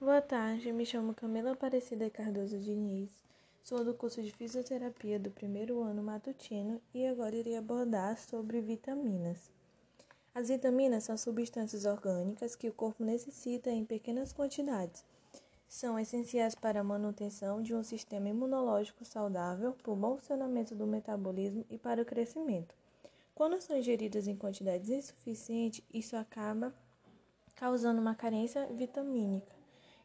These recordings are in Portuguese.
Boa tarde, me chamo Camila Aparecida Cardoso Diniz, sou do curso de Fisioterapia do primeiro ano matutino e agora irei abordar sobre vitaminas. As vitaminas são substâncias orgânicas que o corpo necessita em pequenas quantidades. São essenciais para a manutenção de um sistema imunológico saudável, para o bom funcionamento do metabolismo e para o crescimento. Quando são ingeridas em quantidades insuficientes, isso acaba causando uma carência vitamínica,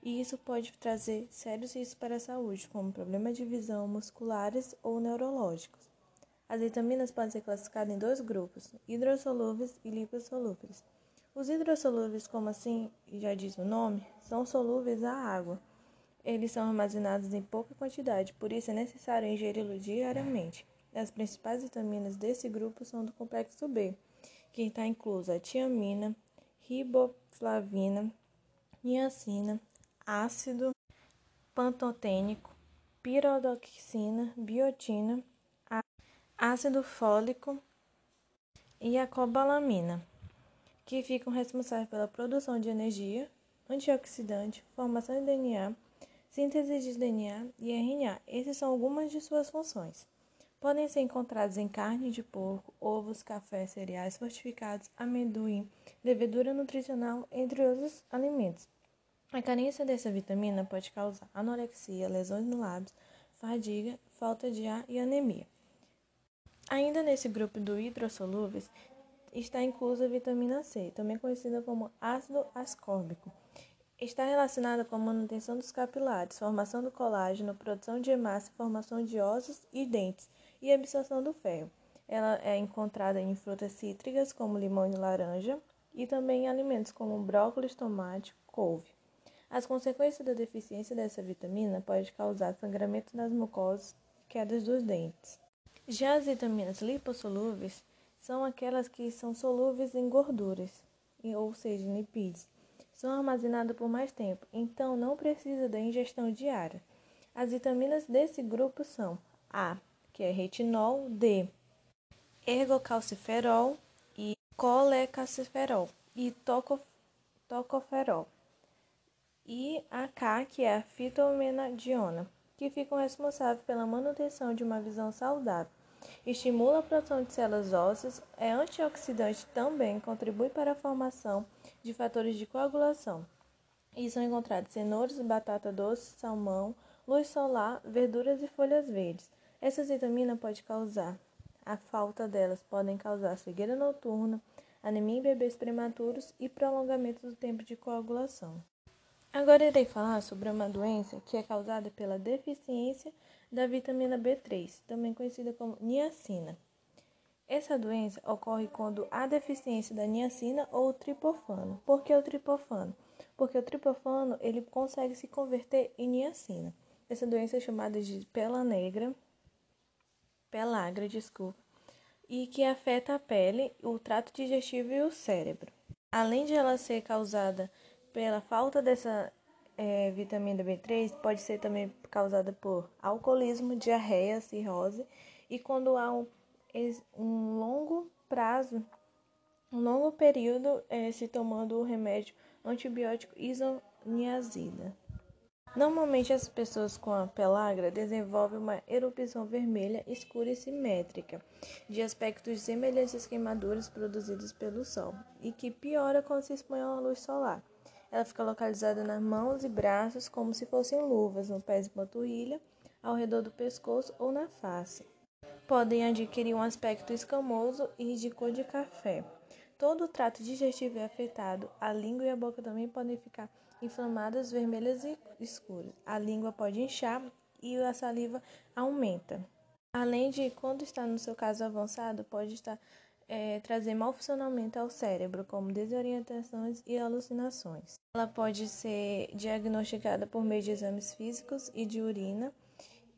e isso pode trazer sérios riscos para a saúde, como problemas de visão, musculares ou neurológicos. As vitaminas podem ser classificadas em dois grupos, hidrossolúveis e lipossolúveis. Os hidrossolúveis, como assim já diz o nome, são solúveis à água. Eles são armazenados em pouca quantidade, por isso é necessário ingeri-los diariamente. As principais vitaminas desse grupo são do complexo B, que está inclusa a tiamina, riboflavina, niacina, ácido pantotênico, pirodoxina, biotina, ácido fólico e a cobalamina, que ficam responsáveis pela produção de energia, antioxidante, formação de DNA, síntese de DNA e RNA. Essas são algumas de suas funções. Podem ser encontrados em carne de porco, ovos, café, cereais fortificados, amendoim, levedura nutricional, entre outros alimentos. A carência dessa vitamina pode causar anorexia, lesões no lábios, fadiga, falta de ar e anemia. Ainda nesse grupo do hidrossolúveis está inclusa a vitamina C, também conhecida como ácido ascórbico. Está relacionada com a manutenção dos capilares, formação do colágeno, produção de hemácia, formação de ossos e dentes e absorção do ferro. Ela é encontrada em frutas cítricas, como limão e laranja, e também em alimentos como brócolis, tomate, couve. As consequências da deficiência dessa vitamina podem causar sangramento nas mucosas e quedas dos dentes. Já as vitaminas lipossolúveis são aquelas que são solúveis em gorduras, ou seja, em lipídios. São armazenadas por mais tempo, então não precisa da ingestão diária. As vitaminas desse grupo são A, que é retinol, D, ergocalciferol e colecalciferol e toco, tocoferol. E a K, que é a fitomenadiona, que ficam responsáveis pela manutenção de uma visão saudável. Estimula a produção de células ósseas, é antioxidante também, contribui para a formação de fatores de coagulação. E são encontrados cenouras, batata doce, salmão, luz solar, verduras e folhas verdes. Essas vitaminas podem causar, a falta delas podem causar cegueira noturna, anemia em bebês prematuros e prolongamento do tempo de coagulação. Agora irei falar sobre uma doença que é causada pela deficiência da vitamina B3, também conhecida como niacina. Essa doença ocorre quando há deficiência da niacina ou tripofano. Por que o tripofano? Porque o tripofano ele consegue se converter em niacina. Essa doença é chamada de pela negra pelagra, desculpa, e que afeta a pele, o trato digestivo e o cérebro. Além de ela ser causada pela falta dessa é, vitamina B3, pode ser também causada por alcoolismo, diarreia, cirrose e quando há um, um longo prazo, um longo período é, se tomando o remédio antibiótico isoniazida. Normalmente, as pessoas com a pelagra desenvolvem uma erupção vermelha escura e simétrica, de aspectos semelhantes às queimaduras produzidas pelo sol, e que piora quando se expõe à luz solar. Ela fica localizada nas mãos e braços como se fossem luvas, no pé e panturrilha, ao redor do pescoço ou na face. Podem adquirir um aspecto escamoso e de cor de café. Todo o trato digestivo é afetado, a língua e a boca também podem ficar inflamadas, vermelhas e escuras. A língua pode inchar e a saliva aumenta. Além de, quando está no seu caso avançado, pode estar é, trazer mau funcionamento ao cérebro, como desorientações e alucinações. Ela pode ser diagnosticada por meio de exames físicos e de urina,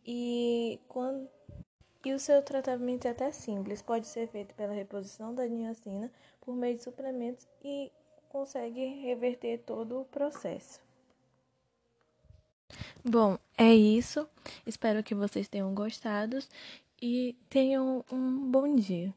e, quando, e o seu tratamento é até simples, pode ser feito pela reposição da niacina por meio de suplementos e consegue reverter todo o processo. Bom, é isso. Espero que vocês tenham gostado e tenham um bom dia.